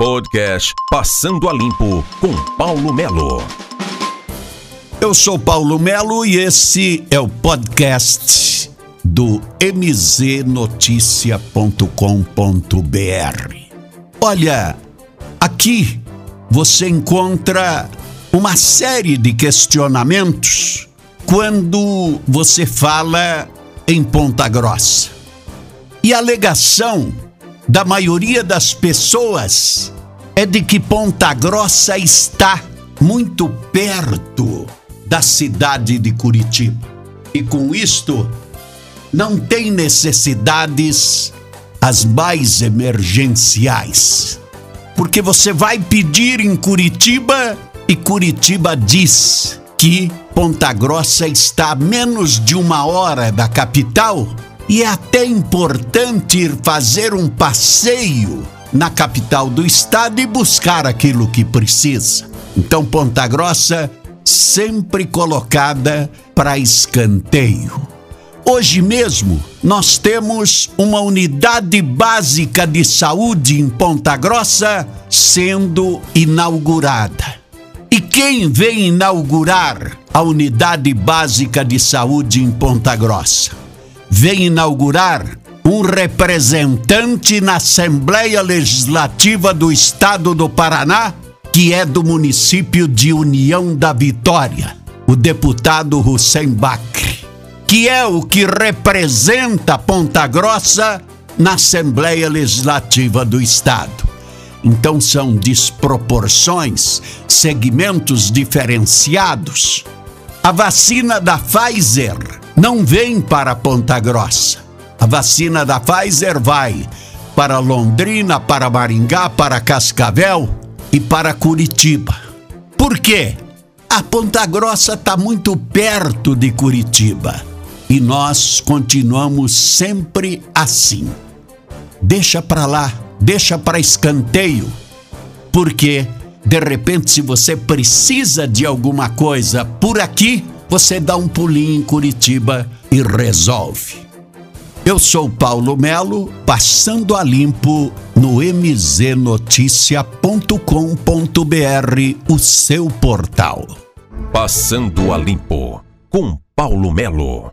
Podcast Passando a Limpo com Paulo Melo. Eu sou Paulo Melo e esse é o podcast do mznoticia.com.br. Olha, aqui você encontra uma série de questionamentos quando você fala em Ponta Grossa. E a alegação da maioria das pessoas é de que Ponta Grossa está muito perto da cidade de Curitiba. E com isto, não tem necessidades as mais emergenciais. Porque você vai pedir em Curitiba e Curitiba diz que Ponta Grossa está a menos de uma hora da capital e é até importante ir fazer um passeio na capital do estado e buscar aquilo que precisa. Então, Ponta Grossa sempre colocada para escanteio. Hoje mesmo, nós temos uma unidade básica de saúde em Ponta Grossa sendo inaugurada. E quem vem inaugurar a unidade básica de saúde em Ponta Grossa? Vem inaugurar um representante na Assembleia Legislativa do Estado do Paraná, que é do município de União da Vitória, o deputado Hussein Bacri, que é o que representa Ponta Grossa na Assembleia Legislativa do Estado. Então são desproporções, segmentos diferenciados. A vacina da Pfizer não vem para Ponta Grossa. A vacina da Pfizer vai para Londrina, para Maringá, para Cascavel e para Curitiba. Por quê? A Ponta Grossa está muito perto de Curitiba e nós continuamos sempre assim. Deixa para lá, deixa para escanteio, porque de repente, se você precisa de alguma coisa por aqui, você dá um pulinho em Curitiba e resolve. Eu sou Paulo Melo, passando a limpo no mznoticia.com.br, o seu portal. Passando a Limpo com Paulo Melo.